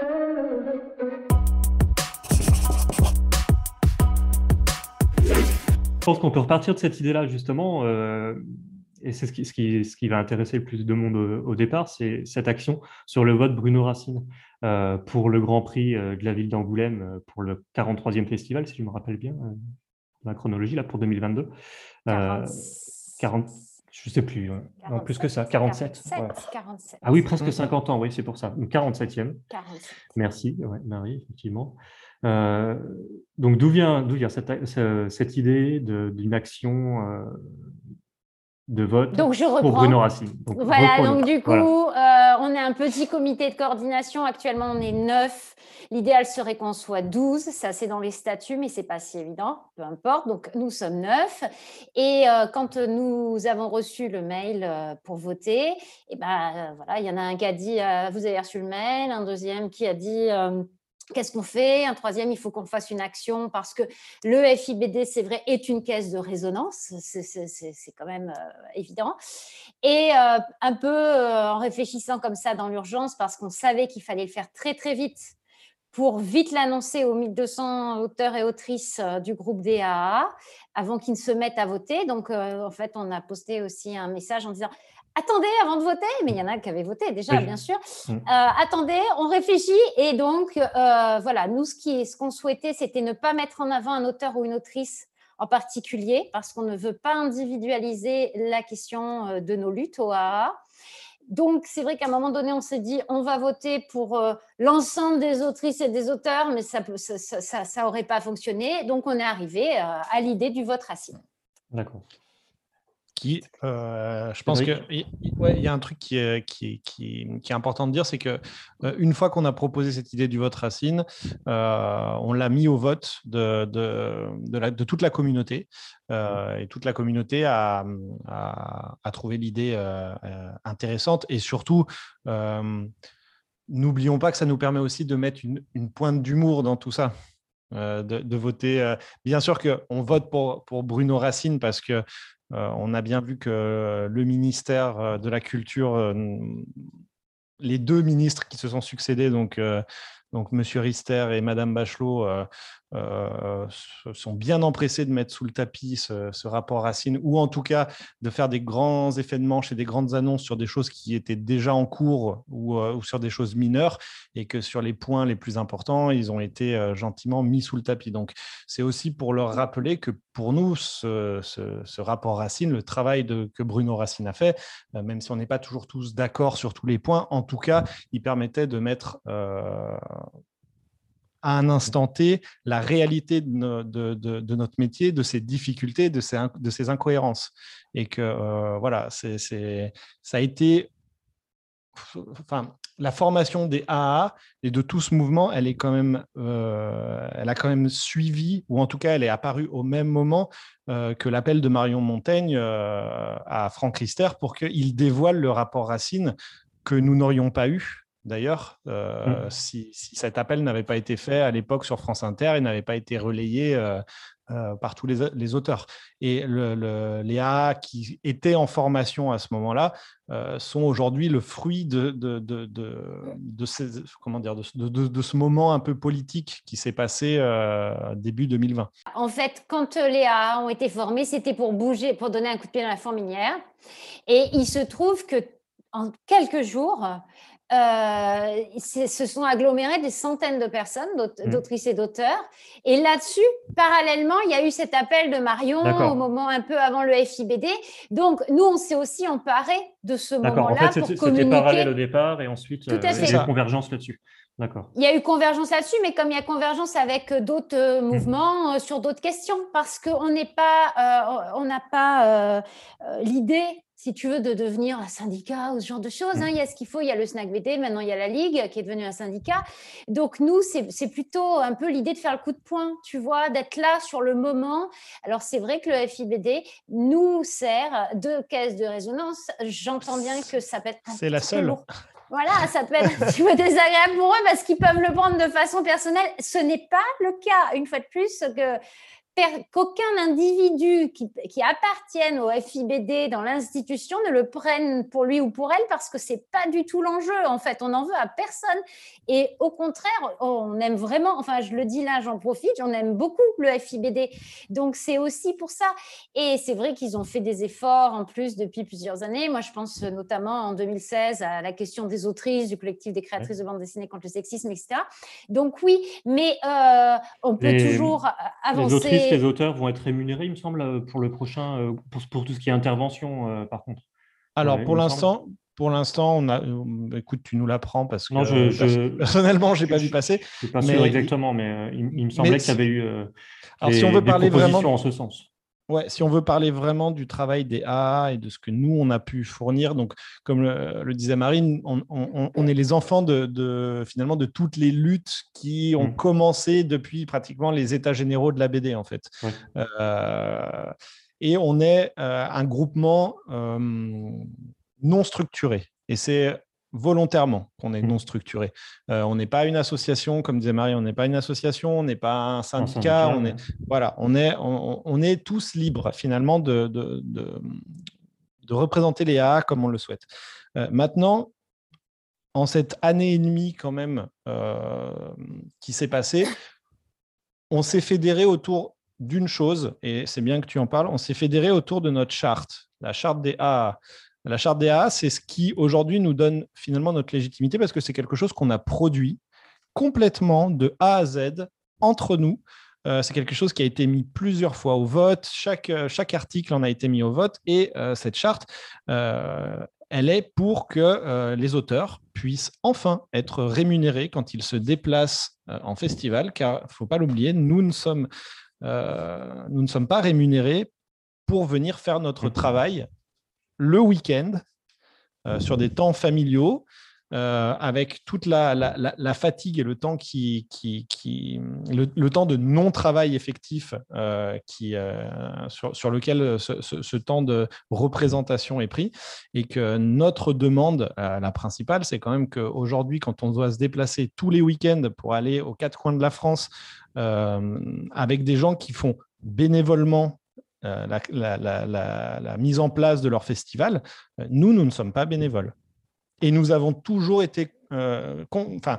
Je pense qu'on peut repartir de cette idée-là, justement, euh, et c'est ce qui, va intéresser le plus de monde au, départ, c'est cette action sur le vote Bruno Racine euh, pour le Grand Prix euh, de la ville d'Angoulême pour le 43e festival, si je me rappelle bien, la chronologie, là, pour 2022. 40, je ne sais plus, non, plus que ça, 47. 47, Ah oui, presque 50 ans, oui, c'est pour ça. 47e. 47. Merci, Marie, effectivement. Euh, donc, d'où vient, d'où vient cette, cette idée d'une action euh, de vote donc, je pour Bruno Racine? Voilà, donc du coup, euh, on est un petit comité de coordination. Actuellement, on est neuf. L'idéal serait qu'on soit 12. Ça, c'est dans les statuts, mais c'est pas si évident. Peu importe. Donc, nous sommes neuf. Et quand nous avons reçu le mail pour voter, et eh ben, voilà, il y en a un qui a dit Vous avez reçu le mail. Un deuxième qui a dit Qu'est-ce qu'on fait? Un troisième, il faut qu'on fasse une action parce que le FIBD, c'est vrai, est une caisse de résonance. C'est quand même euh, évident. Et euh, un peu euh, en réfléchissant comme ça dans l'urgence, parce qu'on savait qu'il fallait le faire très, très vite pour vite l'annoncer aux 1200 auteurs et autrices du groupe DAA avant qu'ils ne se mettent à voter. Donc, en fait, on a posté aussi un message en disant attendez avant de voter, mais il y en a qui avaient voté déjà, bien sûr. Mm. Euh, attendez, on réfléchit. Et donc, euh, voilà, nous, ce qu'on souhaitait, c'était ne pas mettre en avant un auteur ou une autrice en particulier, parce qu'on ne veut pas individualiser la question euh, de nos luttes au AA. Donc, c'est vrai qu'à un moment donné, on s'est dit, on va voter pour l'ensemble des autrices et des auteurs, mais ça n'aurait ça, ça, pas fonctionné. Donc, on est arrivé à l'idée du vote racine. D'accord qui, euh, je pense qu'il ouais, y a un truc qui est, qui qui qui est important de dire, c'est que euh, une fois qu'on a proposé cette idée du vote racine, euh, on l'a mis au vote de, de, de, la, de toute la communauté. et toute la communauté a, a, trouvé l'idée intéressante et surtout, n'oublions pas que ça nous permet aussi de mettre une, une pointe d'humour dans tout ça. de, de, voter. bien sûr qu'on vote pour, pour Bruno Racine parce que on a bien vu que le ministère euh, de la Culture, euh, les deux ministres qui se sont succédés, donc, donc M. Rister et Mme Bachelot, euh, sont bien empressés de mettre sous le tapis ce, rapport Racine, ou en tout cas de faire des grands effets de manche et des grandes annonces sur des choses qui étaient déjà en cours ou, euh, ou sur des choses mineures, et que sur les points les plus importants, ils ont été euh, gentiment mis sous le tapis. Donc c'est aussi pour leur rappeler que pour nous, ce, rapport Racine, le travail que Bruno Racine a fait, même si on n'est pas toujours tous d'accord sur tous les points, en tout cas, il permettait de mettre à un instant T la réalité de, notre métier, de ses difficultés, de ses, incohérences. Et que euh, voilà, ça a été. Enfin, la formation des AA et de tout ce mouvement, elle est quand même, euh, elle a quand même suivi, ou en tout cas, elle est apparue au même moment euh, que l'appel de Marion Montaigne à Franck Rister pour qu'il dévoile le rapport Racine que nous n'aurions pas eu d'ailleurs, euh, mmh. si, cet appel n'avait pas été fait à l'époque sur France Inter et n'avait pas été relayé euh, euh, par tous les, auteurs. Et les AA qui étaient en formation à ce moment-là sont aujourd'hui le fruit de, de, ces, comment dire, de, ce moment un peu politique qui s'est passé début 2020. En fait, quand les AA ont été formés, c'était pour bouger, pour donner un coup de pied dans la fourmilière. Et il se trouve que en quelques jours, euh, se sont agglomérés des centaines de personnes, mmh. d'autrices et d'auteurs. Et là-dessus, parallèlement, il y a eu cet appel de Marion au moment un peu avant le FIBD. Donc, nous, on s'est aussi emparé de ce moment-là en fait, pour communiquer. C'était parallèle au départ et ensuite, euh, il y a eu convergence là-dessus. D'accord. Il y a eu convergence là-dessus, mais comme il y a convergence avec d'autres euh, mmh. mouvements sur d'autres questions, parce qu'on n'est pas, on n'a pas l'idée si tu veux, de devenir un syndicat ou ce genre de choses. Hein. Mmh. Il y a ce qu'il faut, il y a le SNAC BD, maintenant il y a la Ligue qui est devenue un syndicat. Donc nous, c'est plutôt un peu l'idée de faire le coup de poing, tu vois, d'être là sur le moment. Alors c'est vrai que le FIBD nous sert de caisse de résonance. J'entends bien que ça peut être... C'est la seule. Voilà, ça peut être un petit peu désagréable pour eux parce qu'ils peuvent le prendre de façon personnelle. Ce n'est pas le cas, une fois de plus, que qu'aucun individu qui, qui, appartienne au FIBD dans l'institution ne le prenne pour lui ou pour elle parce que c'est pas du tout l'enjeu. En fait, on n'en veut à personne. Et au contraire, on aime vraiment, enfin, je le dis là, j'en profite, j'en aime beaucoup le FIBD. Donc, c'est aussi pour ça. Et c'est vrai qu'ils ont fait des efforts en plus depuis plusieurs années. Moi, je pense notamment en 2016 à la question des autrices, du collectif des créatrices de bande dessinée contre le sexisme, etc. Donc, oui, mais euh, on peut toujours avancer. Les auteurs vont être rémunérés, il me semble, pour le prochain, euh, pour, pour tout ce qui est intervention, euh, par contre. Alors, pour l'instant, pour l'instant, on a. Écoute, tu nous l'apprends parce que non, je, je... personnellement, j'ai pas vu passer. Je suis pas sûr exactement, mais il, me semblait qu'il y avait eu. Alors, si on veut parler vraiment en ce sens. Ouais, si on veut parler vraiment du travail des AA et de ce que nous, on a pu fournir, donc comme le, disait Marine, on, est les enfants de, finalement de toutes les luttes qui ont mmh. commencé depuis pratiquement les états généraux de la BD, en fait. Euh, et on est euh, un groupement euh, non structuré. Et c'est volontairement qu'on est mmh. non structuré. Euh, on n'est pas une association, comme disait Marie, on n'est pas une association, on n'est pas un syndicat, on est voilà, on est on, est tous libres finalement de, de, de, représenter les AA comme on le souhaite. Euh, maintenant, en cette année et demie quand même euh, qui s'est passée, on s'est fédéré autour d'une chose, et c'est bien que tu en parles, on s'est fédéré autour de notre charte, la charte des AA. La charte des AA, c'est ce qui aujourd'hui nous donne finalement notre légitimité parce que c'est quelque chose qu'on a produit complètement de A à Z entre nous. Euh, c'est quelque chose qui a été mis plusieurs fois au vote. Chaque, euh, chaque article en a été mis au vote et euh, cette charte, elle est pour que les auteurs puissent enfin être rémunérés quand ils se déplacent en festival, car il ne faut pas l'oublier, nous ne sommes, nous ne sommes pas rémunérés pour venir faire notre travail le week-end euh, sur des temps familiaux. Euh, avec toute la, fatigue et le temps qui, qui, le, temps de non-travail effectif euh, qui, sur, lequel ce, temps de représentation est pris, et que notre demande, la principale, c'est quand même qu'aujourd'hui, quand on doit se déplacer tous les week-ends pour aller aux quatre coins de la France, avec des gens qui font bénévolement euh, la, mise en place de leur festival, euh, nous, nous ne sommes pas bénévoles. Et nous avons toujours été... Euh, enfin,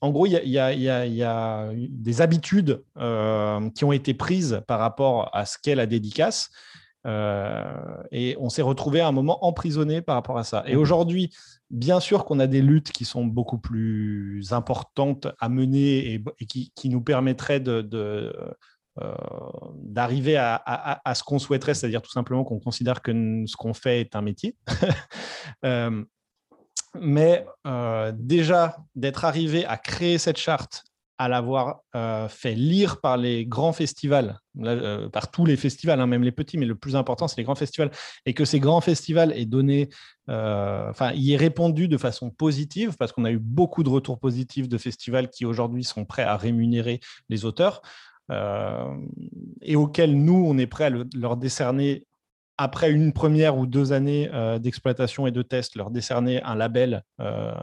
en gros, il y, a des habitudes qui ont été prises par rapport à ce qu'est la dédicace. et on s'est retrouvé à un moment emprisonné par rapport à ça. Et mmh. aujourd'hui, bien sûr qu'on a des luttes qui sont beaucoup plus importantes à mener et, qui, nous permettraient de, euh, d'arriver à, ce qu'on souhaiterait, c'est-à-dire tout simplement qu'on considère que ce qu'on fait est un métier. Euh, mais euh, déjà, d'être arrivé à créer cette charte, à l'avoir fait lire par les grands festivals, par tous les festivals, hein, même les petits, mais le plus important, c'est les grands festivals, et que ces grands festivals aient donné, enfin, y aient répondu de façon positive, parce qu'on a eu beaucoup de retours positifs de festivals qui aujourd'hui sont prêts à rémunérer les auteurs. Euh, et auquel nous, on est prêt à leur décerner après une première ou deux années euh, d'exploitation et de test, leur décerner un label euh,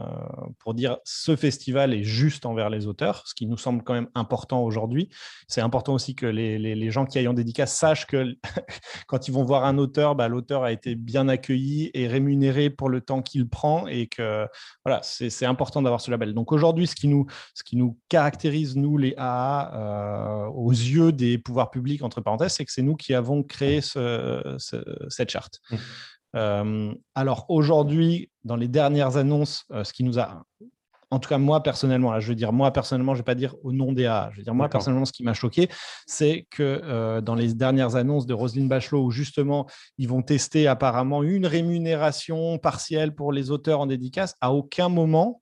pour dire ce festival est juste envers les auteurs, ce qui nous semble quand même important aujourd'hui. C'est important aussi que les, gens qui aillent en dédicace sachent que quand ils vont voir un auteur, bah, l'auteur a été bien accueilli et rémunéré pour le temps qu'il prend et que voilà, c'est important d'avoir ce label. Donc aujourd'hui, ce, qui nous, caractérise, nous, les AA, euh, aux yeux des pouvoirs publics, entre parenthèses, c'est que c'est nous qui avons créé ce cette charte. Mmh. Euh, alors aujourd'hui, dans les dernières annonces, euh, ce qui nous a, en tout cas moi personnellement, là, je veux dire moi personnellement, je ne vais pas dire au nom des A, je veux dire moi personnellement, ce qui m'a choqué, c'est que euh, dans les dernières annonces de Roselyne Bachelot, où justement ils vont tester apparemment une rémunération partielle pour les auteurs en dédicace, à aucun moment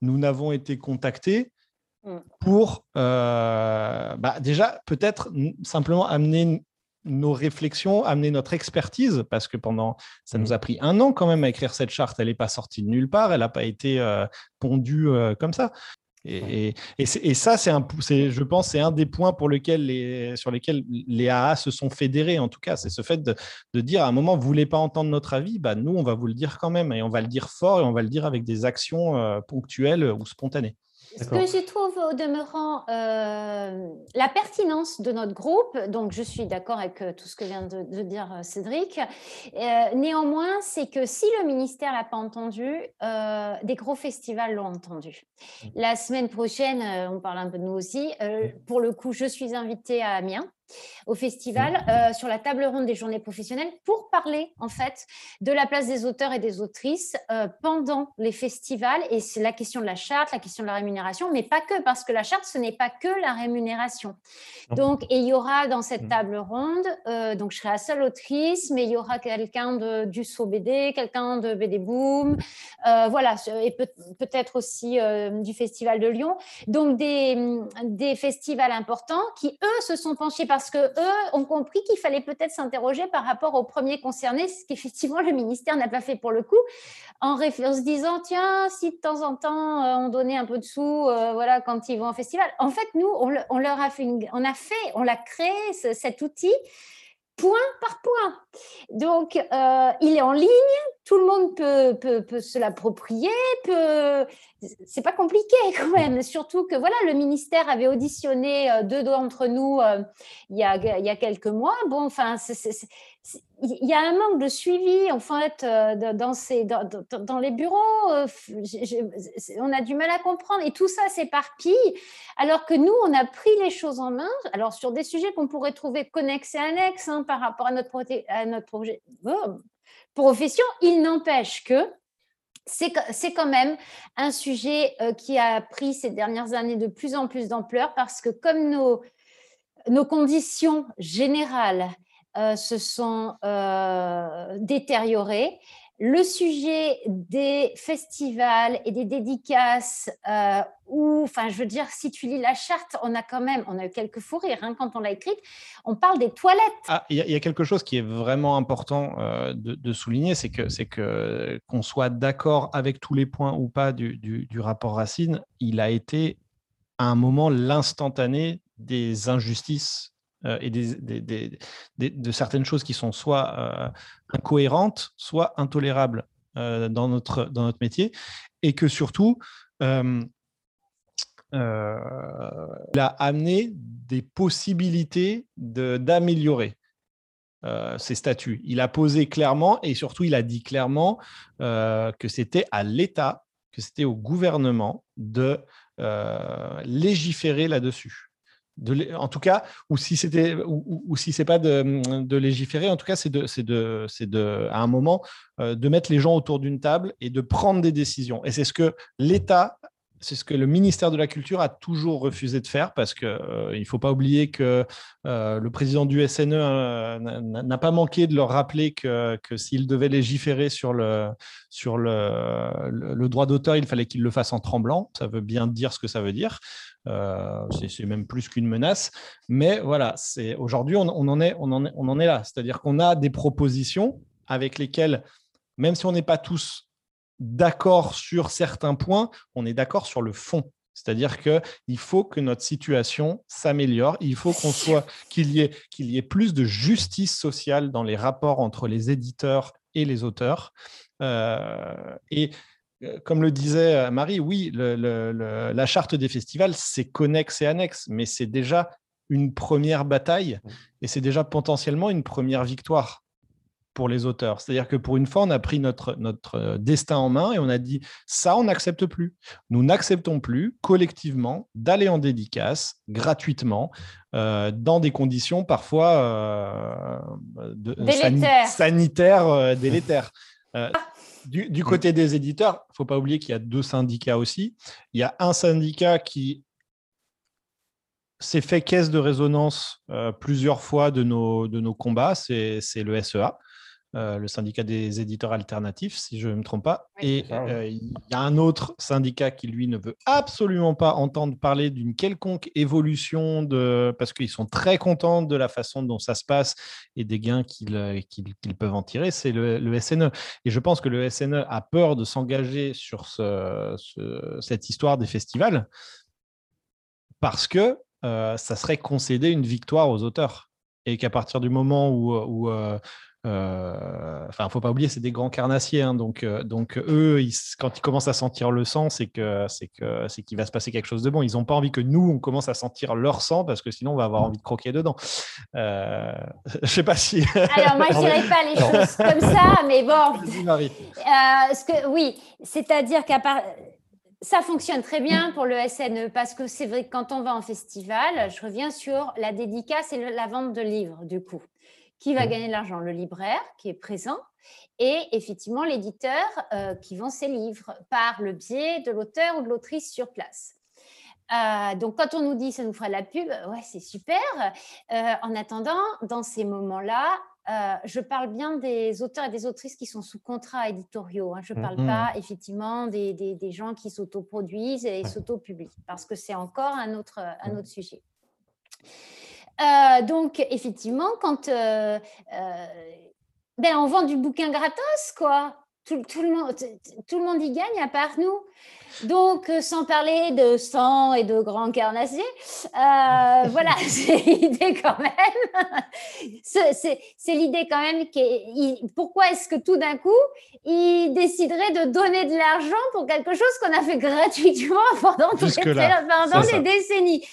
nous n'avons été contactés mmh. pour bah, déjà peut-être simplement amener nos réflexions, amener notre expertise, parce que pendant, ça nous mmh. a pris un an quand même à écrire cette charte. Elle n'est pas sortie de nulle part, elle n'a pas été euh, pondue euh, comme ça. Et, ça, c'est un, je pense, c'est un des points pour lequel les, sur lesquels les AA se sont fédérés, en tout cas. C'est ce fait de, dire à un moment, vous ne voulez pas entendre notre avis, bah, nous, on va vous le dire quand même, et on va le dire fort, et on va le dire avec des actions euh, ponctuelles ou spontanées. Ce que je trouve au demeurant euh, la pertinence de notre groupe, donc je suis d'accord avec euh, tout ce que vient de, dire euh, Cédric, néanmoins, c'est que si le ministère l'a pas entendu, des gros festivals l'ont entendu. Mmh. La semaine prochaine, on parle un peu de nous aussi, pour le coup, je suis invitée à Amiens au festival mmh. euh, sur la table ronde des journées professionnelles pour parler en fait de la place des auteurs et des autrices euh, pendant les festivals et c'est la question de la charte, la question de la rémunération, mais pas que parce que la charte ce n'est pas que la rémunération. Donc et il y aura dans cette mmh. table ronde, euh, donc je serai la seule autrice, mais il y aura quelqu'un du SO BD, quelqu'un de BD Boom, voilà et peut-être aussi du festival de Lyon, donc des, des festivals importants qui eux se sont penchés par parce que eux ont compris qu'il fallait peut-être s'interroger par rapport aux premiers concernés, ce qu'effectivement le ministère n'a pas fait pour le coup, en, se disant tiens, si de temps en temps euh, on donnait un peu de sous, euh, voilà, quand ils vont en festival. En fait, nous, on, leur a fait, on a fait, on l'a créé cet outil point par point. Donc, euh, il est en ligne, tout le monde peut, peut, se l'approprier, peut... c'est pas compliqué quand même. Surtout que voilà, le ministère avait auditionné euh, deux d'entre nous euh, il, y a, il y a quelques mois. Bon, enfin, il y a un manque de suivi en fait dans, ces, dans, les bureaux. on a du mal à comprendre et tout ça s'éparpille. Alors que nous, on a pris les choses en main. Alors sur des sujets qu'on pourrait trouver connexes et annexes hein, par rapport à notre, à notre projet. Oh, profession. Il n'empêche que c'est quand même un sujet euh, qui a pris ces dernières années de plus en plus d'ampleur parce que comme nos, conditions générales euh, se sont euh, détériorées, le sujet des festivals et des dédicaces, euh, où, enfin, je veux dire, si tu lis la charte, on a quand même, on a eu quelques fous rires hein, quand on l'a écrite, on parle des toilettes. Ah, il y, a quelque chose qui est vraiment important euh, de, souligner, c'est que c'est que qu'on soit d'accord avec tous les points ou pas du, du rapport Racine, il a été à un moment l'instantané des injustices euh, et de certaines choses qui sont soit euh, incohérentes, soit intolérables euh, dans, notre, dans notre métier, et que surtout, il a amené des possibilités d'améliorer ces statuts. Il a posé clairement, et surtout, il a dit clairement que c'était à l'État, que c'était au gouvernement de légiférer là-dessus en tout cas, ou si c'était, ou, si c'est pas de, légiférer, en tout cas, c'est de, de, de, à un moment, euh, de mettre les gens autour d'une table et de prendre des décisions. Et c'est ce que l'État c'est ce que le ministère de la Culture a toujours refusé de faire parce qu'il euh, ne faut pas oublier que euh, le président du SNE euh, n'a pas manqué de leur rappeler que, s'il devait légiférer sur le, sur le, droit d'auteur, il fallait qu'il le fasse en tremblant. Ça veut bien dire ce que ça veut dire. C'est même plus qu'une menace. Mais voilà, aujourd'hui, on, en est, là. C'est-à-dire qu'on a des propositions avec lesquelles, même si on n'est pas tous d'accord sur certains points, on est d'accord sur le fond. C'est-à-dire qu'il faut que notre situation s'améliore, il faut qu'on soit qu'il y qu'il y ait plus de justice sociale dans les rapports entre les éditeurs et les auteurs. Euh, et euh, comme le disait euh, Marie, oui, la charte des festivals, c'est connexe et annexe, mais c'est déjà une première bataille et c'est déjà potentiellement une première victoire pour les auteurs. C'est-à-dire que pour une fois, on a pris notre, notre euh, destin en main et on a dit ça, on n'accepte plus. Nous n'acceptons plus collectivement d'aller en dédicace gratuitement euh, dans des conditions parfois euh, sanitaires délétères. Du, du, côté des éditeurs, il ne faut pas oublier qu'il y a deux syndicats aussi. Il y a un syndicat qui s'est fait caisse de résonance plusieurs fois de nos, de nos combats, c'est le SEA. Euh, le syndicat des éditeurs alternatifs, si je ne me trompe pas. et euh, il y a un autre syndicat qui, lui, ne veut absolument pas entendre parler d'une quelconque évolution, de... parce qu'ils sont très contents de la façon dont ça se passe et des gains qu'ils euh, peuvent en tirer, c'est le, SNE. Et je pense que le SNE a peur de s'engager sur cette histoire des festivals parce que ça serait concéder une victoire aux auteurs et qu'à partir du moment où, euh, enfin, faut pas oublier, c'est des grands carnassiers. Hein, donc, euh, donc eux, quand ils commencent à sentir le sang, c'est que c'est que c'est qu'il va se passer quelque chose de bon. Ils n'ont pas envie que nous, on commence à sentir leur sang parce que sinon, on va avoir envie de croquer dedans. Euh, je sais pas si. Alors moi, je dirais pas les choses comme ça, mais bon. ce que, oui, c'est-à-dire qu'à part ça fonctionne très bien pour le SNE parce que c'est vrai que quand on va en festival, je reviens sur la dédicace et la vente de livres, du coup. Qui va gagner de l'argent? Le libraire qui est présent et effectivement l'éditeur euh, qui vend ses livres par le biais de l'auteur ou de l'autrice sur place. Euh, donc, quand on nous dit ça nous fera de la pub, ouais, c'est super. Euh, en attendant, dans ces moments-là, je parle bien des auteurs et des autrices qui sont sous contrat éditoriaux. Hein. Je ne parle mmh. pas effectivement des, des, gens qui s'autoproduisent et s'autopublient, parce que c'est encore un autre, un autre sujet. Euh, donc, effectivement, quand euh, euh, ben, on vend du bouquin gratos, quoi. Tout, tout, le monde, tout le monde y gagne à part nous. Donc, euh, sans parler de sang et de grands carnassiers, euh, voilà, c'est l'idée quand même. c'est l'idée quand même. pourquoi est-ce que tout d'un coup, il déciderait de donner de l'argent pour quelque chose qu'on a fait gratuitement pendant, pendant des décennies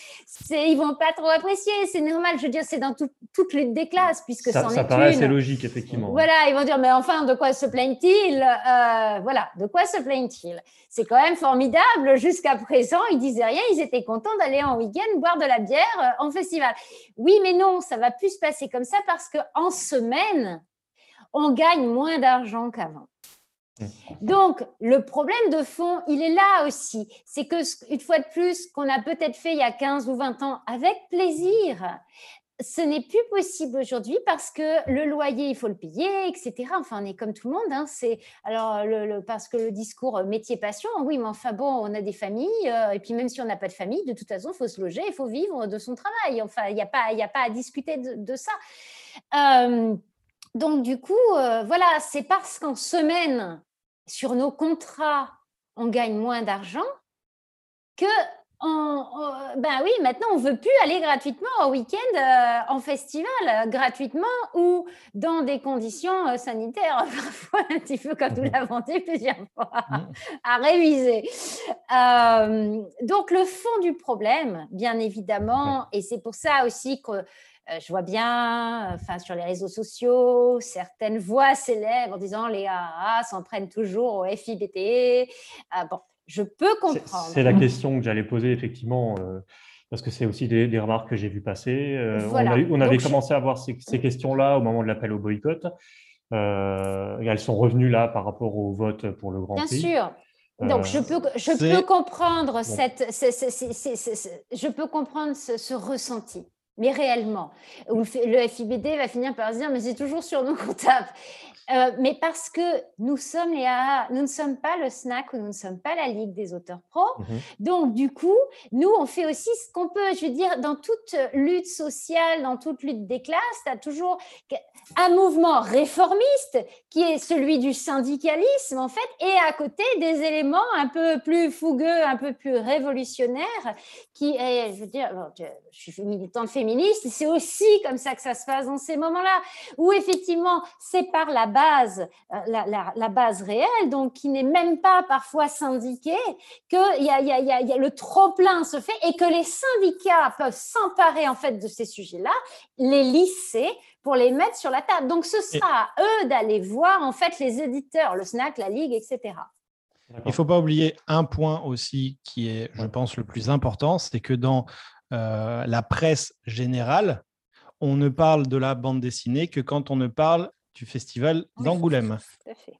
ils vont pas trop apprécier, c'est normal. Je veux dire, c'est dans toutes les des classes, puisque ça, ça paraît assez logique, effectivement. Voilà, ils vont dire, mais enfin, de quoi se plaignent-ils euh, Voilà, de quoi se plaignent-ils C'est quand même formidable. Jusqu'à présent, ils disaient rien, ils étaient contents d'aller en week-end boire de la bière euh, en festival. Oui, mais non, ça va plus se passer comme ça parce qu'en semaine, on gagne moins d'argent qu'avant. Mmh. Donc, le problème de fond, il est là aussi. C'est que, une fois de plus, qu'on a peut-être fait il y a 15 ou 20 ans avec plaisir, ce n'est plus possible aujourd'hui parce que le loyer, il faut le payer, etc. Enfin, on est comme tout le monde. Hein. C'est alors parce que le discours euh, métier-passion, oui, mais enfin bon, on a des familles euh, et puis même si on n'a pas de famille, de toute façon, il faut se loger, il faut vivre de son travail. Enfin, il n'y a pas, il a pas à discuter de, ça. Euh, donc du coup, voilà, c'est parce qu'en semaine, sur nos contrats, on gagne moins d'argent que ben oui, maintenant on veut plus aller gratuitement au week-end euh, en festival, euh, gratuitement ou dans des conditions euh, sanitaires parfois un petit peu comme nous l'avons dit plusieurs fois mmh. à réviser. donc le fond du problème, bien évidemment, et c'est pour ça aussi que je vois bien, enfin sur les réseaux sociaux, certaines voix s'élèvent en disant les AA s'en prennent toujours au FIBT. bon, je peux comprendre. C'est la question que j'allais poser effectivement, euh, parce que c'est aussi des, remarques que j'ai vues passer. Euh, on, avait commencé à avoir ces, questions-là au moment de l'appel au boycott. Euh, et elles sont revenues là par rapport au vote pour le Grand Bien Prix. Bien sûr. Donc, je peux, je peux comprendre cette, je peux comprendre ce, ressenti mais réellement. Le, le FIBD va finir par se dire, mais c'est toujours sur nos comptables. Euh, mais parce que nous sommes les AA, nous ne sommes pas le SNAC ou nous ne sommes pas la Ligue des auteurs pro. Mhm. Donc, du coup, nous, on fait aussi ce qu'on peut. Je veux dire, dans toute lutte sociale, dans toute lutte des classes, tu as toujours un mouvement réformiste qui est celui du syndicalisme, en fait, et à côté des éléments un peu plus fougueux, un peu plus révolutionnaires, qui est, je veux dire, je suis militante féministe, c'est aussi comme ça que ça se passe dans ces moments-là, où effectivement, c'est par la base, euh, la, base réelle, donc qui n'est même pas parfois syndiquée, que y a, y a, y a, le trop-plein se fait et que les syndicats peuvent s'emparer en fait de ces sujets-là, les lisser pour les mettre sur la table. Donc ce sera à eux d'aller voir en fait les éditeurs, le SNAC, la Ligue, etc. Il ne faut pas oublier un point aussi qui est, je pense, le plus important, c'est que dans euh, la presse générale, on ne parle de la bande dessinée que quand on ne parle du festival d'Angoulême.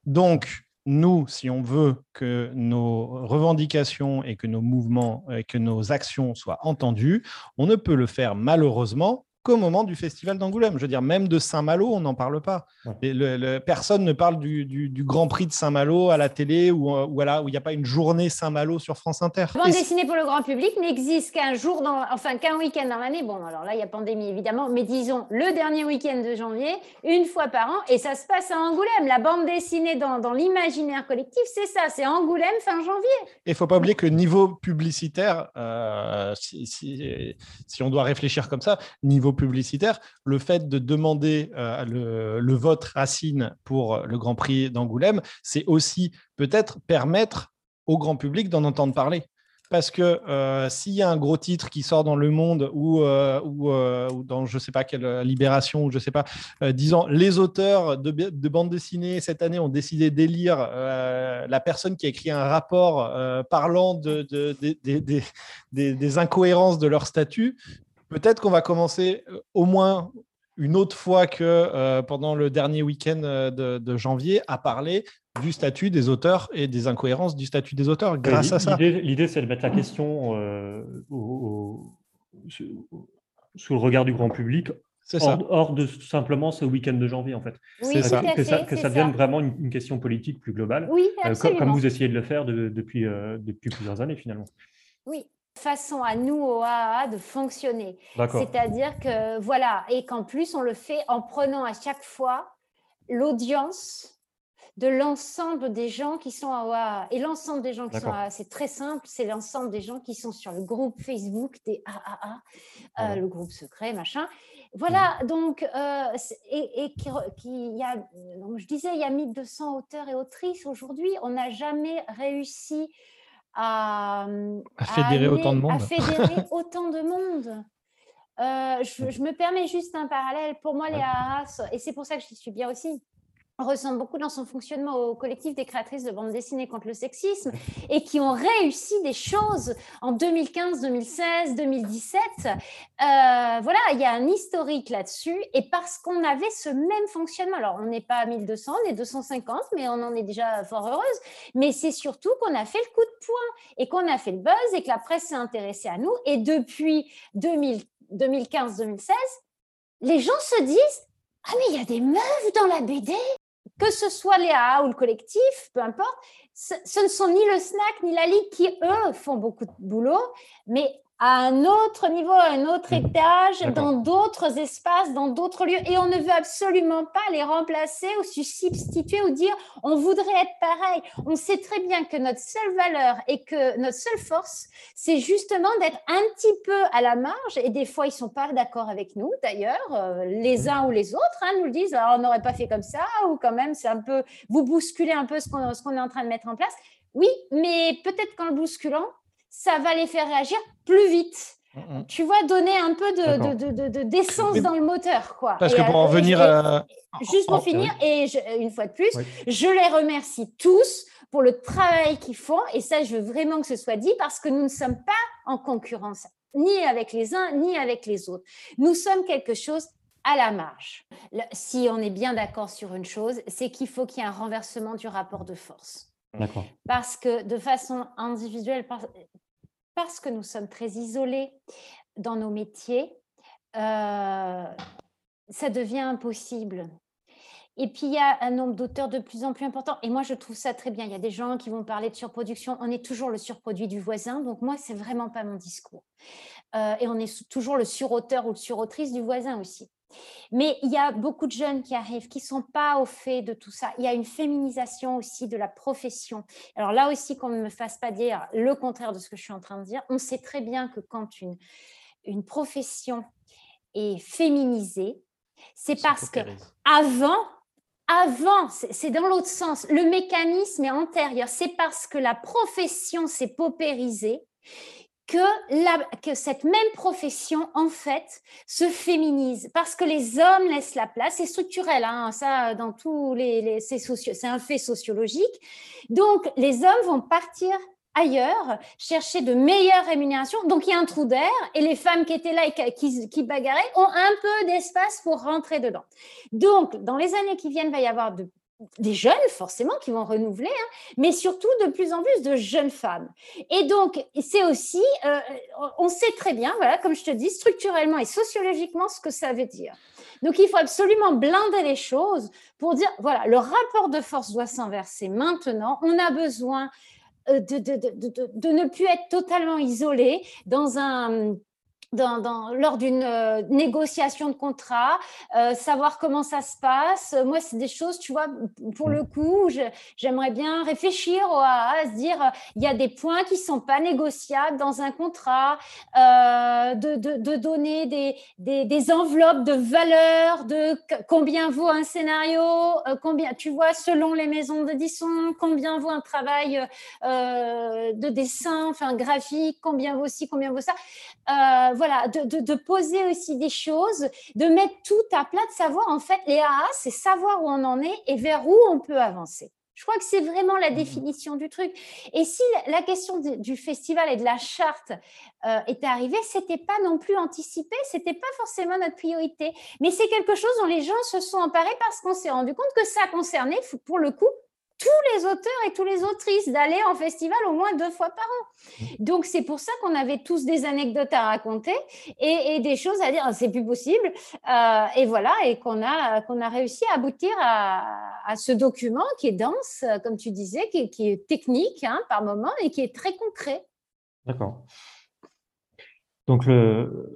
Donc, nous, si on veut que nos revendications et que nos mouvements et que nos actions soient entendues, on ne peut le faire malheureusement qu'au moment du festival d'Angoulême. Je veux dire, même de Saint-Malo, on n'en parle pas. Le, personne ne parle du, Grand Prix de Saint-Malo à la télé ou, euh, où il n'y a pas une journée Saint-Malo sur France Inter. La bande dessinée pour le grand public n'existe qu'un jour, dans, enfin qu'un week-end dans l'année. Bon, alors là, il y a pandémie évidemment, mais disons le dernier week-end de janvier, une fois par an, et ça se passe à Angoulême. La bande dessinée dans, dans l'imaginaire collectif, c'est ça, c'est Angoulême fin janvier. Et il ne faut pas oublier que niveau publicitaire, euh, si, si, si, on doit réfléchir comme ça, niveau publicitaire, le fait de demander le, le, vote Racine pour le Grand Prix d'Angoulême, c'est aussi peut-être permettre au grand public d'en entendre parler. Parce que euh, s'il y a un gros titre qui sort dans Le Monde ou, euh, euh, dans je ne sais pas quelle Libération ou je ne sais pas, disant les auteurs de, de bande dessinée cette année ont décidé d'élire la personne qui a écrit un rapport parlant de, de, des incohérences de leur statut, peut-être qu'on va commencer au moins une autre fois que pendant le dernier week-end de, janvier à parler du statut des auteurs et des incohérences du statut des auteurs grâce à ça. L'idée, c'est de mettre la question sous le regard du grand public, hors, de simplement ce week-end de janvier, en fait. Oui, ça, que, ça, que ça devienne vraiment une, question politique plus globale, oui, comme, vous essayez de le faire depuis, depuis plusieurs années, finalement. Oui, façon à nous, au AAA, de fonctionner. C'est-à-dire que, voilà, et qu'en plus, on le fait en prenant à chaque fois l'audience de l'ensemble des gens qui sont à OAA. Et l'ensemble des gens qui sont à c'est très simple, c'est l'ensemble des gens qui sont sur le groupe Facebook des AAA, euh, le groupe secret, machin. Voilà, mmh. donc, euh, et, qui, y a, donc, je disais, il y a 1200 auteurs et autrices aujourd'hui. On n'a jamais réussi à, fédérer autant de monde. À fédérer autant de monde. Euh, je, je, me permets juste un parallèle. Pour moi, les AAA, et c'est pour ça que je suis bien aussi, ressemble beaucoup dans son fonctionnement au collectif des créatrices de bande dessinée contre le sexisme et qui ont réussi des choses en 2015, 2016, 2017. voilà, il y a un historique là-dessus et parce qu'on avait ce même fonctionnement. Alors, on n'est pas à 1200, on est 250, mais on en est déjà fort heureuse. Mais c'est surtout qu'on a fait le coup de poing et qu'on a fait le buzz et que la presse s'est intéressée à nous. Et depuis 2015-2016, les gens se disent ah mais il y a des meufs dans la BD que ce soit Léa ou le collectif, peu importe, ce, ne sont ni le snack ni la ligue qui, eux, font beaucoup de boulot, mais à un autre niveau, à un autre mmh. étage, dans d'autres espaces, dans d'autres lieux. Et on ne veut absolument pas les remplacer ou se substituer ou dire on voudrait être pareil. On sait très bien que notre seule valeur et que notre seule force, c'est justement d'être un petit peu à la marge. Et des fois, ils ne sont pas d'accord avec nous, d'ailleurs, euh, les mmh. uns ou les autres hein, nous le disent on n'aurait pas fait comme ça, ou quand même, c'est un peu, vous bousculez un peu ce qu'on est en train de mettre en place. Oui, mais peut-être qu'en le bousculant, ça va les faire réagir plus vite. Mm, mm. Tu vois, donner un peu de, d'essence dans le moteur. Quoi. Parce que pour en venir à... Juste pour finir, et une fois de plus, je les remercie tous pour le travail qu'ils font. Et ça, je veux vraiment que ce soit dit parce que nous ne sommes pas en concurrence, ni avec les uns, ni avec les autres. Nous sommes quelque chose à la marge. Si on est bien d'accord sur une chose, c'est qu'il faut qu'il y ait un renversement du rapport de force. Parce que de façon individuelle, parce que nous sommes très isolés dans nos métiers, euh, ça devient impossible. Et puis, il y a un nombre d'auteurs de plus en plus important. Et moi, je trouve ça très bien. Il y a des gens qui vont parler de surproduction. On est toujours le surproduit du voisin. Donc, moi, c'est vraiment pas mon discours. Euh, et on est toujours le surauteur ou le surautrice du voisin aussi. Mais il y a beaucoup de jeunes qui arrivent, qui ne sont pas au fait de tout ça. Il y a une féminisation aussi de la profession. Alors là aussi, qu'on ne me fasse pas dire le contraire de ce que je suis en train de dire. On sait très bien que quand une, une profession est féminisée, c'est parce que avant, avant, c'est dans l'autre sens, le mécanisme est antérieur. C'est parce que la profession s'est paupérisée que, cette même profession, en fait, se féminise parce que les hommes laissent la place. C'est structurel, hein, ça, dans tous les. c'est un fait sociologique. Donc, les hommes vont partir ailleurs, chercher de meilleures rémunérations. Donc, il y a un trou d'air et les femmes qui étaient là et qui, qui bagarraient ont un peu d'espace pour rentrer dedans. Donc, dans les années qui viennent, il va y avoir de des jeunes, forcément, qui vont renouveler, hein, mais surtout de plus en plus de jeunes femmes. Et donc, c'est aussi, euh, on sait très bien, voilà, comme je te dis, structurellement et sociologiquement, ce que ça veut dire. Donc, il faut absolument blinder les choses pour dire, voilà, le rapport de force doit s'inverser maintenant. On a besoin euh, de, ne plus être totalement isolé dans un lors d'une euh, négociation de contrat, euh, savoir comment ça se passe. Moi, c'est des choses, tu vois, pour le coup, j'aimerais bien réfléchir à, se dire, il y a des points qui sont pas négociables dans un contrat, euh, de, donner des, des, enveloppes de valeur, de combien vaut un scénario, combien, tu vois, selon les maisons d'édition, combien vaut un travail de dessin, enfin graphique, combien vaut ci, combien vaut ça voilà, de, poser aussi des choses, de mettre tout à plat, de savoir en fait, les AA, c'est savoir où on en est et vers où on peut avancer. Je crois que c'est vraiment la mmh définition du truc. Et si la question du festival et de la charte euh, était arrivée, c'était pas non plus anticipé, c'était pas forcément notre priorité. Mais c'est quelque chose dont les gens se sont emparés parce qu'on s'est rendu compte que ça concernait, pour le coup, tous les auteurs et tous les autrices d'aller en festival au moins deux fois par an. Donc c'est pour ça qu'on avait tous des anecdotes à raconter et, des choses à dire. Ah, c'est plus possible. Euh, et voilà, et qu'on a qu'on a réussi à aboutir à, ce document qui est dense, comme tu disais, qui, est technique hein, par moment et qui est très concret. D'accord. Donc le,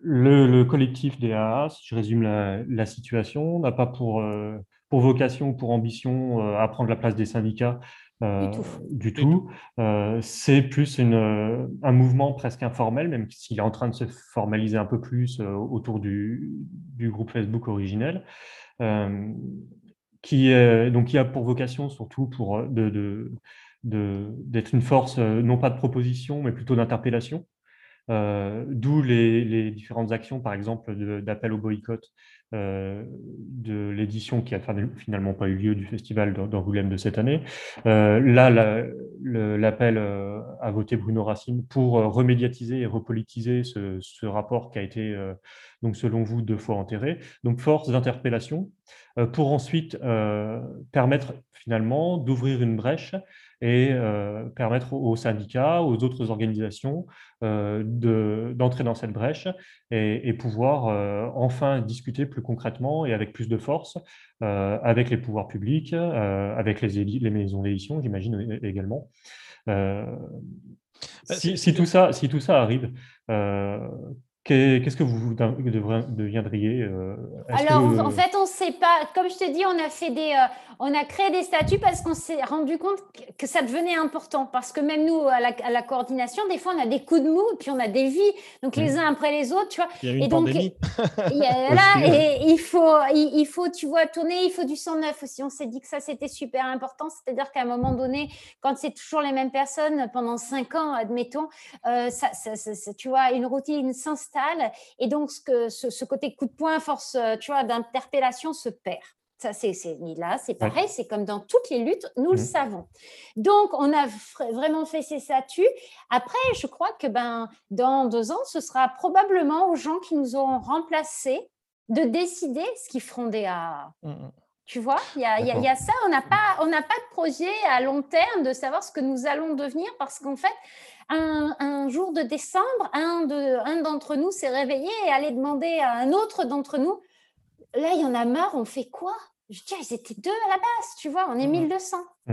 le, collectif des AA, si je résume la, situation, n'a pas pour euh, pour vocation ou pour ambition euh, à prendre la place des syndicats euh, du tout. Euh, c'est plus une, un mouvement presque informel, même s'il est en train de se formaliser un peu plus autour du, du, groupe Facebook originel, qui, donc, qui a pour vocation surtout pour de, de d'être une force non pas de proposition, mais plutôt d'interpellation. D'où les, différentes actions, par exemple, d'appel au boycott euh, de l'édition qui a finalement pas eu lieu du festival d'Angoulême de cette année. Euh, là, l'appel euh, à voter Bruno Racine pour remédiatiser et repolitiser ce, rapport qui a été, donc selon vous, deux fois enterré. Donc, force d'interpellation pour ensuite permettre finalement d'ouvrir une brèche et euh, permettre aux syndicats, aux autres organisations euh, d'entrer dans cette brèche et, pouvoir euh, enfin discuter plus concrètement et avec plus de force avec les pouvoirs publics, avec les, les maisons d'édition, j'imagine également. Si, tout ça, si tout ça arrive, Qu'est-ce que vous deviendriez euh, Alors, en fait, on ne sait pas. Comme je te dis, on a, fait des, euh, on a créé des statuts parce qu'on s'est rendu compte que ça devenait important. Parce que même nous, à la, coordination, des fois, on a des coups de mou et puis on a des vies. Donc, les uns après les autres, tu vois. Il y a une et donc, pandémie. là, et il faut, il, faut, tu vois, tourner, il faut du sang neuf aussi. On s'est dit que ça, c'était super important. C'est-à-dire qu'à un moment donné, quand c'est toujours les mêmes personnes pendant cinq ans, admettons, euh, ça, tu vois, une routine s'installe et donc ce, que, ce, côté coup de poing, force, euh, tu vois, d'interpellation se perd. Ça, c'est là, c'est pareil, c'est comme dans toutes les luttes, nous le mmh. savons. Donc, on a vraiment fait ces statuts. Après, je crois que ben, dans deux ans, ce sera probablement aux gens qui nous auront remplacés de décider ce qu'ils feront des AA. Mmh. Tu vois, il y, y a, ça, on n'a pas, pas de projet à long terme de savoir ce que nous allons devenir parce qu'en fait, un, jour de décembre, un, de, d'entre nous s'est réveillé et allait demander à un autre d'entre nous, là, il y en a marre, on fait quoi? Je dis, ils étaient deux à la base, tu vois, on est 1200. Mmh.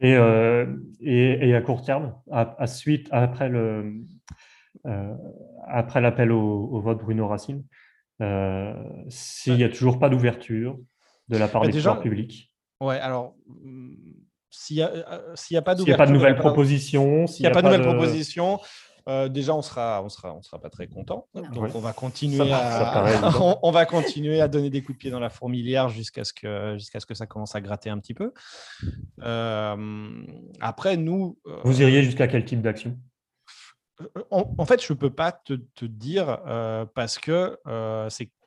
Et, euh, et, et, à court terme, à, suite, après, le, euh, après l'appel au, vote Bruno Racine, euh, s'il n'y a toujours pas d'ouverture de la part bah, des pouvoirs publics. Ouais, alors s'il n'y a, a, pas de nouvelles propositions, s'il n'y a, pas de nouvelles propositions, déjà on sera, on sera, on sera pas très content. Donc on va continuer à, on, va continuer à donner des coups de pied dans la fourmilière jusqu'à ce que, jusqu'à ce que ça commence à gratter un petit peu. après nous, vous iriez jusqu'à quel type d'action? en, fait, je ne peux pas te, te dire parce que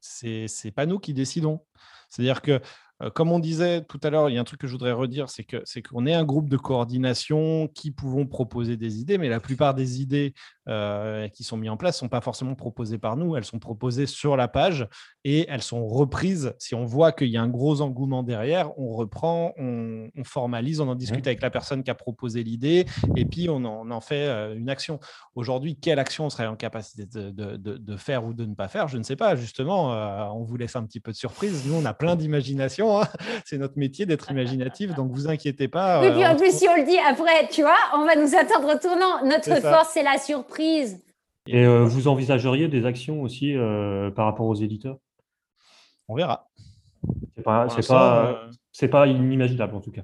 c'est c'est pas nous qui décidons. C'est-à-dire que comme on disait tout à l'heure, il y a un truc que je voudrais redire, c'est que c'est qu'on est un groupe de coordination qui pouvons proposer des idées, mais la plupart des idées qui sont mises en place ne sont pas forcément proposées par nous, elles sont proposées sur la page et elles sont reprises. Si on voit qu'il y a un gros engouement derrière, on reprend, on, formalise, on en discute avec la personne qui a proposé l'idée et puis on en, fait une action. Aujourd'hui, quelle action on serait en capacité de, faire ou de ne pas faire? Je ne sais pas. Justement, on vous laisse un petit peu de surprise. Nous, on a plein d'imagination Hein. C'est notre métier d'être imaginatif, donc vous inquiétez pas. Oui, puis en euh, plus, si on le dit après, tu vois, on va nous attendre au tournant. Notre force, c'est la surprise. Et vous envisageriez des actions aussi par rapport aux éditeurs? On verra. C'est pas, pas, pas inimaginable en tout cas.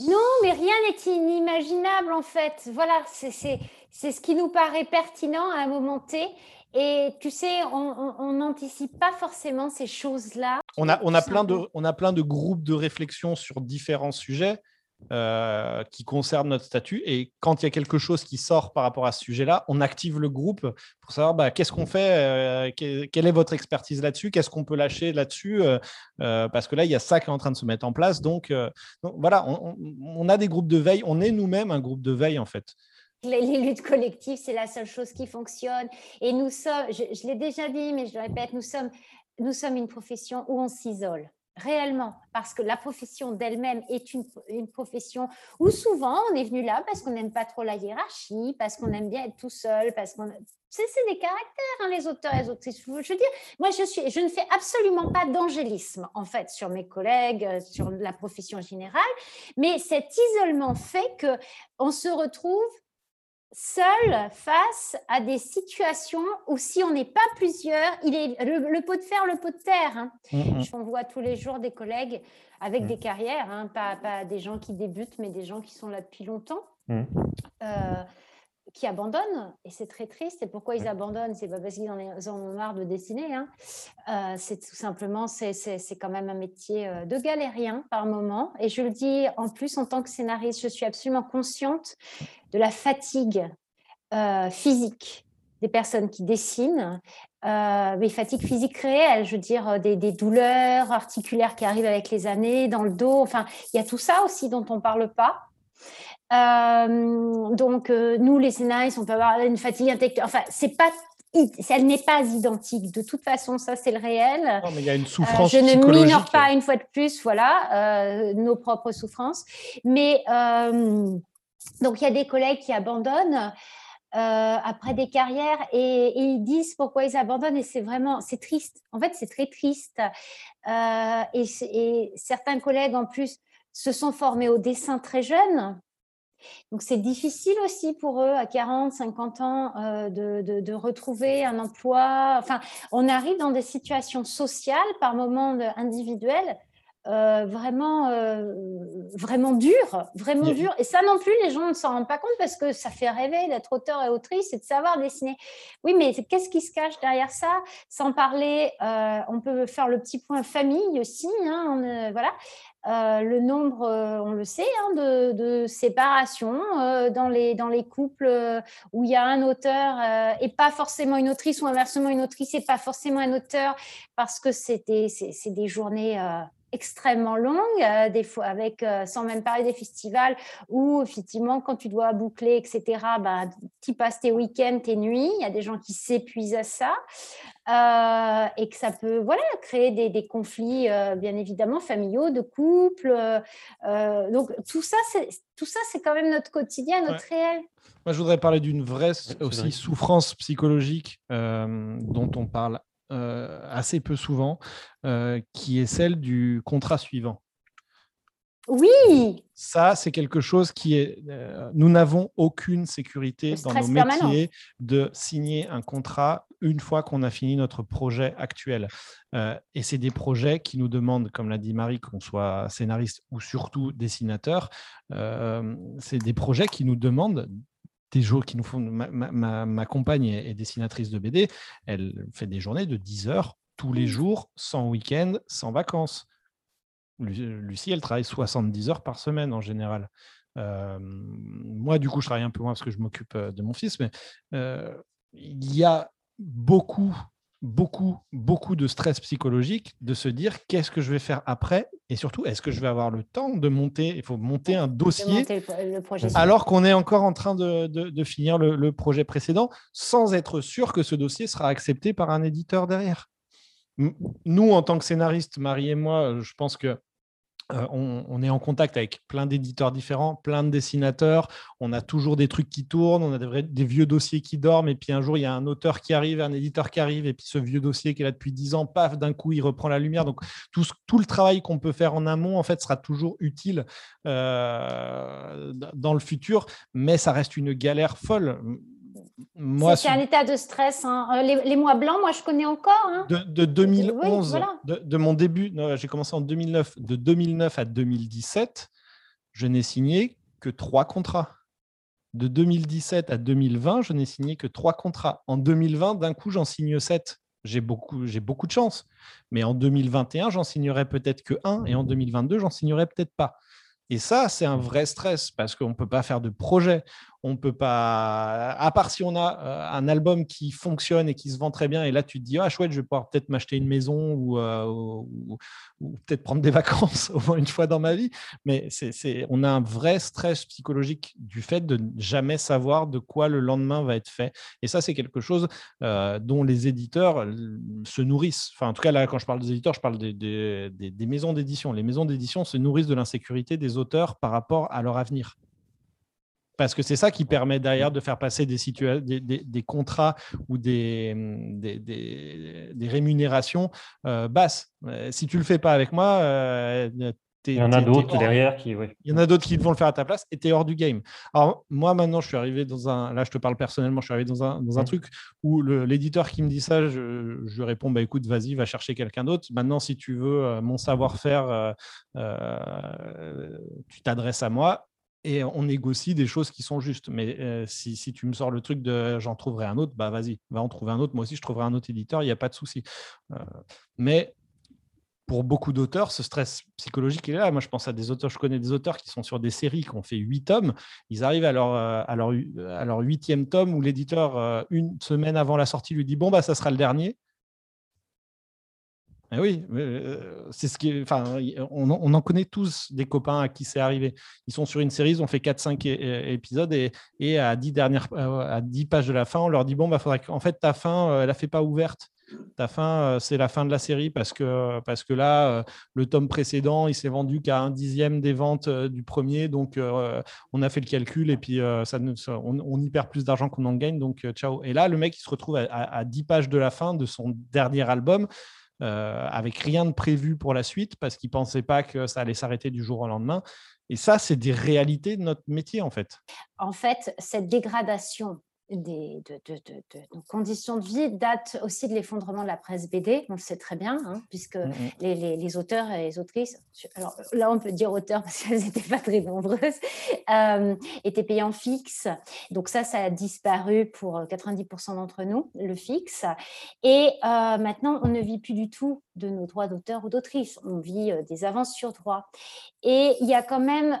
Non, mais rien n'est inimaginable en fait. Voilà, c'est ce qui nous paraît pertinent à un moment T. Et tu sais, on n'anticipe pas forcément ces choses-là. On a, on, a plein de, on a plein de groupes de réflexion sur différents sujets. Euh, qui concernent notre statut. Et quand il y a quelque chose qui sort par rapport à ce sujet-là, on active le groupe pour savoir bah, qu'est-ce qu'on fait, euh, quelle est votre expertise là-dessus, qu'est-ce qu'on peut lâcher là-dessus, euh, parce que là, il y a ça qui est en train de se mettre en place. Donc, voilà, on, a des groupes de veille, on est nous-mêmes un groupe de veille en fait. Les, luttes collectives, c'est la seule chose qui fonctionne. Et nous sommes, je, l'ai déjà dit, mais je le répète, nous sommes, nous sommes une profession où on s'isole réellement, parce que la profession d'elle-même est une, profession où souvent on est venu là parce qu'on n'aime pas trop la hiérarchie, parce qu'on aime bien être tout seul, parce qu'on c'est des caractères, hein, les auteurs et les autrices. Je veux dire, moi, je, suis, je ne fais absolument pas d'angélisme, en fait, sur mes collègues, euh, sur la profession générale, mais cet isolement fait que on se retrouve seul face à des situations où si on n'est pas plusieurs, il est le, pot de fer, le pot de terre. Hein. Mm, mm. On voit tous les jours des collègues avec mm. des carrières, hein, pas, pas, des gens qui débutent, mais des gens qui sont là depuis longtemps. Euh, qui abandonnent, et c'est très triste. Et pourquoi ils abandonnent C'est pas parce qu'ils en, ont marre de dessiner. Hein. Euh, c'est tout simplement, c'est quand même un métier euh, de galérien par moment. Et je le dis en plus en tant que scénariste, je suis absolument consciente de la fatigue euh, physique des personnes qui dessinent, mais fatigue physique réelle, je veux dire des, des, douleurs articulaires qui arrivent avec les années, dans le dos. Enfin, il y a tout ça aussi dont on parle pas. Euh, donc, euh, nous, les scénaristes, on peut avoir une fatigue intellectuelle. Enfin, c'est pas elle n'est pas identique. De toute façon, ça, c'est le réel. Non, mais il y a une souffrance. Euh, je ne minore pas une fois de plus, voilà, nos propres souffrances. Mais donc, il y a des collègues qui abandonnent. après des carrières et, ils disent pourquoi ils abandonnent et c'est vraiment c'est triste en fait c'est très triste et, et, certains collègues en plus se sont formés au dessin très jeunes donc c'est difficile aussi pour eux à 40, 50 ans euh, de, retrouver un emploi. Enfin, on arrive dans des situations sociales par moments individuelles euh, vraiment, euh, vraiment dures, vraiment dures. Et ça non plus, les gens ne s'en rendent pas compte parce que ça fait rêver d'être auteur et autrice et de savoir dessiner. Oui, mais qu'est-ce qui se cache derrière ça? Sans parler, on peut faire le petit point famille aussi. Hein, voilà. Euh, le nombre, euh, on le sait, hein, de, séparations euh, dans, les, dans les couples où il y a un auteur et pas forcément une autrice ou inversement une autrice et pas forcément un auteur parce que c'est des, des journées extrêmement longues, des fois avec, sans même parler des festivals, où effectivement, quand tu dois boucler, etc., bah, tu passes tes week-ends, tes nuits, il y a des gens qui s'épuisent à ça. Euh, et que ça peut voilà, créer des, conflits, euh, bien évidemment, familiaux, de couple. Euh, donc, tout ça, c'est quand même notre quotidien, notre réel. Moi, je voudrais parler d'une vraie aussi souffrance psychologique dont on parle assez peu souvent, qui est celle du contrat suivant. Oui. Ça, c'est quelque chose qui est. nous n'avons aucune sécurité dans nos métiers de signer un contrat une fois qu'on a fini notre projet actuel. Euh, et c'est des projets qui nous demandent, comme l'a dit Marie, qu'on soit scénariste ou surtout dessinateur, euh, c'est des projets qui nous demandent des jours qui nous font. Ma, compagne est, dessinatrice de BD, elle fait des journées de 10 heures tous les jours, sans week-end, sans vacances. Lucie, elle travaille 70 heures par semaine en général. Euh, moi, du coup, je travaille un peu moins parce que je m'occupe de mon fils, mais il y a beaucoup, beaucoup, beaucoup de stress psychologique de se dire qu'est-ce que je vais faire après et surtout est-ce que je vais avoir le temps de monter? Il faut monter un dossier alors qu'on est encore en train de, finir le, projet précédent sans être sûr que ce dossier sera accepté par un éditeur derrière. Nous, en tant que scénaristes, Marie et moi, je pense que euh, on, est en contact avec plein d'éditeurs différents, plein de dessinateurs. On a toujours des trucs qui tournent, on a des, vieux dossiers qui dorment. Et puis un jour, il y a un auteur qui arrive, un éditeur qui arrive. Et puis ce vieux dossier qui est là depuis 10 ans, paf, d'un coup, il reprend la lumière. Donc tout, le travail qu'on peut faire en amont, en fait, sera toujours utile euh, dans le futur. Mais ça reste une galère folle c'est un état de stress. Hein. Euh, les, mois blancs, moi, je connais encore. Hein. De, 2011, de, mon début, j'ai commencé en 2009. De 2009 à 2017, je n'ai signé que trois contrats. De 2017 à 2020, je n'ai signé que trois contrats. En 2020, d'un coup, j'en signe sept. J'ai beaucoup, j'ai beaucoup de chance. Mais en 2021, j'en signerai peut-être que un. Et en 2022, j'en signerai peut-être pas. Et ça, c'est un vrai stress parce qu'on ne peut pas faire de projet on peut pas, à part si on a euh, un album qui fonctionne et qui se vend très bien, et là tu te dis, ah chouette, je vais pouvoir peut-être m'acheter une maison ou, euh, peut-être prendre des vacances au moins une fois dans ma vie. Mais c'est, on a un vrai stress psychologique du fait de jamais savoir de quoi le lendemain va être fait. Et ça, c'est quelque chose euh, dont les éditeurs se nourrissent. Enfin, en tout cas, là, quand je parle des éditeurs, je parle des maisons d'édition. Les maisons d'édition se nourrissent de l'insécurité des auteurs par rapport à leur avenir parce que c'est ça qui permet derrière de faire passer des, des, contrats ou des, des, rémunérations euh, basses. Euh, si tu ne le fais pas avec moi, euh, il y en a d'autres derrière qui. Il y en a d'autres qui vont le faire à ta place et tu es hors du game. Alors, moi, maintenant, je suis arrivé dans un. Là, je te parle personnellement, je suis arrivé dans un, dans un truc où l'éditeur qui me dit ça, je, je réponds bah, écoute, vas-y, va chercher quelqu'un d'autre. Maintenant, si tu veux mon savoir-faire, tu t'adresses à moi et on négocie des choses qui sont justes. Mais si, tu me sors le truc de j'en trouverai un autre, bah vas-y, va en trouver un autre. Moi aussi, je trouverai un autre éditeur, il n'y a pas de souci. mais pour beaucoup d'auteurs, ce stress psychologique est là. Moi, je pense à des auteurs, je connais des auteurs qui sont sur des séries qui ont fait huit tomes. Ils arrivent à leur, à leur, à leur huitième tome où l'éditeur, une semaine avant la sortie, lui dit Bon, bah, ça sera le dernier. Eh oui, euh, c'est ce qui on, en connaît tous des copains à qui c'est arrivé. Ils sont sur une série, ils ont fait 4-5 épisodes et, à 10 dernières, euh, à 10 pages de la fin, on leur dit bon bah faudrait en fait ta fin, euh, elle la fait pas ouverte. Ta fin, c'est la fin de la série parce que, là, le tome précédent, il s'est vendu qu'à un dixième des ventes du premier. Donc, on a fait le calcul et puis on, y perd plus d'argent qu'on en gagne. Donc, ciao. Et là, le mec, il se retrouve à, à 10 pages de la fin de son dernier album. Euh, avec rien de prévu pour la suite parce qu'ils ne pensaient pas que ça allait s'arrêter du jour au lendemain. Et ça, c'est des réalités de notre métier, en fait. En fait, cette dégradation des, de, nos conditions de vie date aussi de l'effondrement de la presse BD, on le sait très bien, hein, puisque mmh, mmh. les, auteurs et les autrices, alors là on peut dire auteurs parce qu'elles n'étaient pas très nombreuses, euh, étaient payés en fixe. Donc ça, ça a disparu pour 90% d'entre nous, le fixe. Et euh, maintenant, on ne vit plus du tout de nos droits d'auteur ou d'autrice, on vit euh, des avances sur droit. Et il y a quand même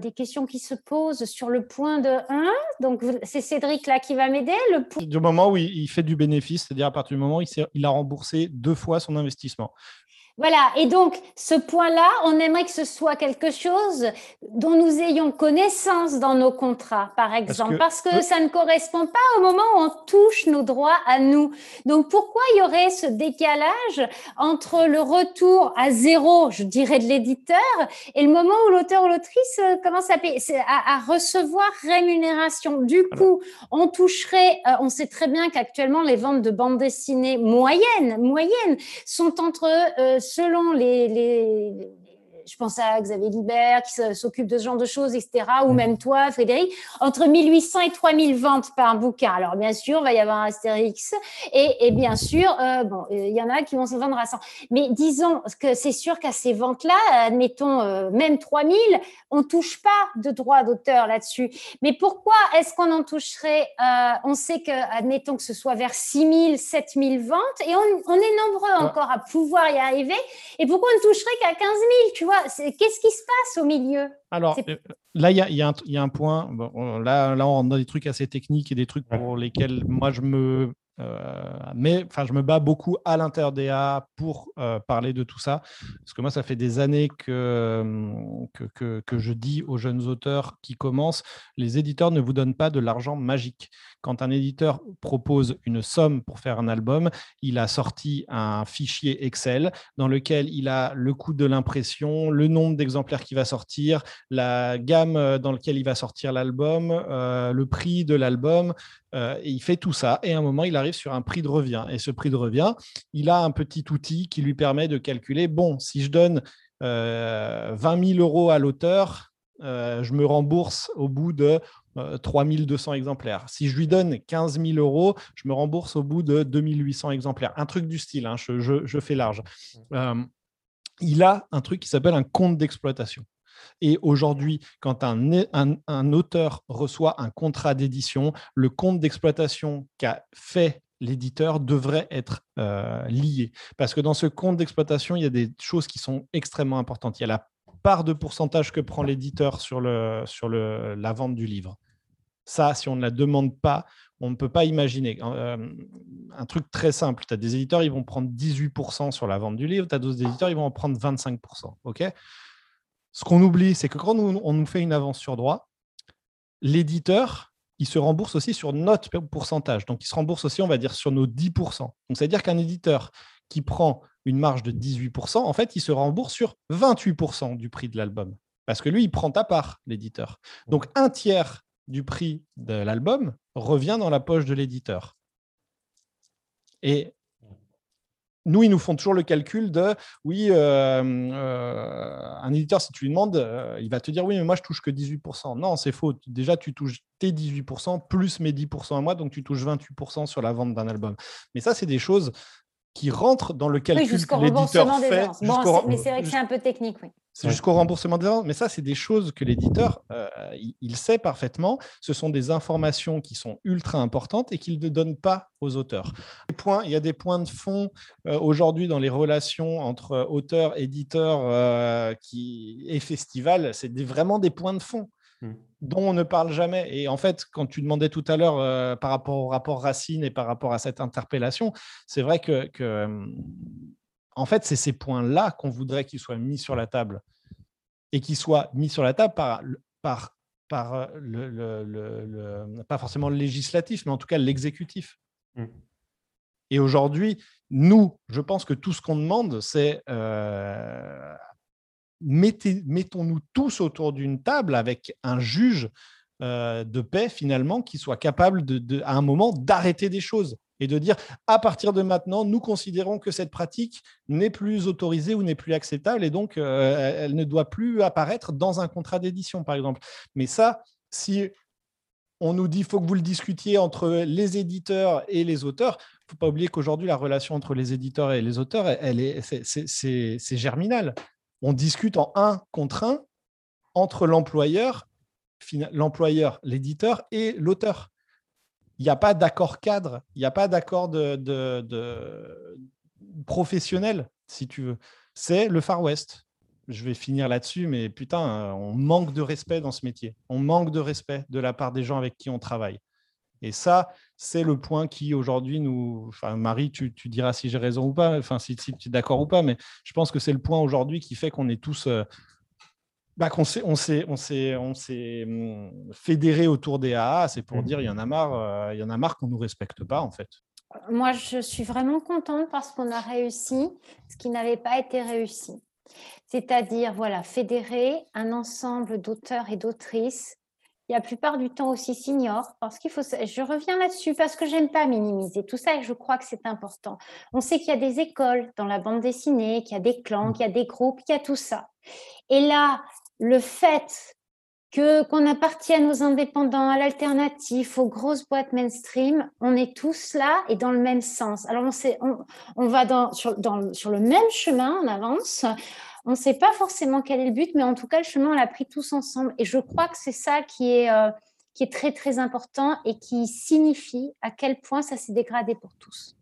des questions qui se posent sur le point de 1, donc c'est Cédric là qui va m'aider le... Du moment où il fait du bénéfice, c'est-à-dire à partir du moment où il a remboursé deux fois son investissement. Voilà, et donc ce point-là, on aimerait que ce soit quelque chose dont nous ayons connaissance dans nos contrats, par exemple, parce que, ça ne correspond pas au moment où on touche nos droits à nous. Donc pourquoi il y aurait ce décalage entre le retour à zéro, je dirais, de l'éditeur, et le moment où l'auteur ou l'autrice euh, commence à, payer, à, recevoir rémunération? Du coup, on toucherait, euh, on sait très bien qu'actuellement les ventes de bandes dessinées moyennes, moyennes sont entre euh, selon les, je pense à Xavier Libert qui s'occupe de ce genre de choses, etc. Ou mm. même toi, Frédéric, entre 1800 et 3000 ventes par bouquin. Alors, bien sûr, il va y avoir un Astérix. Et, bien sûr, euh, bon, il y en a qui vont se vendre à 100. Mais disons que c'est sûr qu'à ces ventes-là, admettons euh, même 3000, on touche pas de droit d'auteur là-dessus. Mais pourquoi est-ce qu'on en toucherait euh, On sait que, admettons que ce soit vers 6000, 7000 ventes, et on, est nombreux encore à pouvoir y arriver. Et pourquoi on ne toucherait qu'à 15 000, tu vois? Qu'est-ce qui se passe au milieu? Alors, euh, là, il y, a, un point. là, là, on a des trucs assez techniques et des trucs pour lesquels moi, je me euh, mais enfin, je me bats beaucoup à l'intérieur pour euh, parler de tout ça. Parce que moi, ça fait des années que, que, que, je dis aux jeunes auteurs qui commencent, les éditeurs ne vous donnent pas de l'argent magique. Quand un éditeur propose une somme pour faire un album, il a sorti un fichier Excel dans lequel il a le coût de l'impression, le nombre d'exemplaires qui va sortir, la gamme dans laquelle il va sortir l'album, euh, le prix de l'album. il fait tout ça et à un moment, il arrive sur un prix de revient. Et ce prix de revient, il a un petit outil qui lui permet de calculer, bon, si je donne 20 euh, 000 euros à l'auteur, euh, je me rembourse au bout de 3200 exemplaires. Si je lui donne 15 000 euros, je me rembourse au bout de 2800 exemplaires. Un truc du style, hein, je, fais large. il a un truc qui s'appelle un compte d'exploitation. Et aujourd'hui, quand un, auteur reçoit un contrat d'édition, le compte d'exploitation qu'a fait l'éditeur devrait être euh, lié. Parce que dans ce compte d'exploitation, il y a des choses qui sont extrêmement importantes. Il y a la part de pourcentage que prend l'éditeur sur, sur la vente du livre. Ça, si on ne la demande pas, on ne peut pas imaginer. Euh, un truc très simple, tu as des éditeurs, ils vont prendre 18% sur la vente du livre, tu as d'autres éditeurs, ils vont en prendre 25%. OK? Ce qu'on oublie, c'est que quand on nous fait une avance sur droit, l'éditeur, il se rembourse aussi sur notre pourcentage. Donc, il se rembourse aussi, on va dire, sur nos 10%. Donc, c'est-à-dire qu'un éditeur qui prend une marge de 18%, en fait, il se rembourse sur 28% du prix de l'album. Parce que lui, il prend ta part, l'éditeur. Donc, un tiers du prix de l'album revient dans la poche de l'éditeur. Et nous, ils nous font toujours le calcul de oui, euh, euh, un éditeur, si tu lui demandes, euh, il va te dire oui, mais moi, je touche que 18%. Non, c'est faux. Déjà, tu touches tes 18% plus mes 10% à moi, donc tu touches 28% sur la vente d'un album. Mais ça, c'est des choses qui rentrent dans le calcul que l'éditeur fait. mais c'est vrai que c'est un peu technique, oui. C'est jusqu'au remboursement des ventes. Mais ça, c'est des choses que l'éditeur, euh, il, sait parfaitement. Ce sont des informations qui sont ultra importantes et qu'il ne donne pas aux auteurs. il y a des points de fond euh, aujourd'hui dans les relations entre auteurs, éditeurs euh, qui, et festivals. C'est vraiment des points de fond. Hmm. dont on ne parle jamais. Et en fait, quand tu demandais tout à l'heure par rapport au rapport Racine et par rapport à cette interpellation, c'est vrai que, en fait, c'est ces points-là qu'on voudrait qu'ils soient mis sur la table et qu'ils soient mis sur la table par, par, par euh, le, pas forcément le législatif, mais en tout cas l'exécutif. Mmh. Et aujourd'hui, nous, je pense que tout ce qu'on demande, c'est euh, mettons-nous tous autour d'une table avec un juge euh, de paix finalement qui soit capable à un moment d'arrêter des choses et de dire à partir de maintenant, nous considérons que cette pratique n'est plus autorisée ou n'est plus acceptable et donc euh, elle ne doit plus apparaître dans un contrat d'édition, par exemple. Mais ça, si on nous dit faut que vous le discutiez entre les éditeurs et les auteurs, faut pas oublier qu'aujourd'hui, la relation entre les éditeurs et les auteurs, elle est, c'est germinal. On discute en un contre un entre l'employeur, l'éditeur et l'auteur il n'y a pas d'accord cadre, il n'y a pas d'accord de, professionnel, si tu veux. C'est le Far West. Je vais finir là-dessus, mais putain, on manque de respect dans ce métier. On manque de respect de la part des gens avec qui on travaille. Et ça, c'est le point qui aujourd'hui nous. Enfin, Marie, tu, diras si j'ai raison ou pas, enfin, si, tu es d'accord ou pas, mais je pense que c'est le point aujourd'hui qui fait qu'on est tous euh, bah, qu'on s'est, on s'est, on s'est, on s'est hum, fédéré autour des AA, c'est pour dire il y en a marre, euh, il y en a marre qu'on nous respecte pas en fait. Moi, je suis vraiment contente parce qu'on a réussi ce qui n'avait pas été réussi. C'est-à-dire, voilà, fédérer un ensemble d'auteurs et d'autrices la plupart du temps aussi seniors, parce qu'il faut, je reviens là-dessus parce que j'aime pas minimiser tout ça et je crois que c'est important. On sait qu'il y a des écoles dans la bande dessinée, qu'il y a des clans, qu'il y a des groupes, qu'il y a tout ça. Et là, le fait que qu'on appartienne aux indépendants, à l'alternatif, aux grosses boîtes mainstream, on est tous là et dans le même sens. Alors on, on, va dans, sur, le même chemin, on avance. On ne sait pas forcément quel est le but, mais en tout cas, le chemin, on l'a pris tous ensemble. Et je crois que c'est ça qui est, euh, qui est très, très important et qui signifie à quel point ça s'est dégradé pour tous.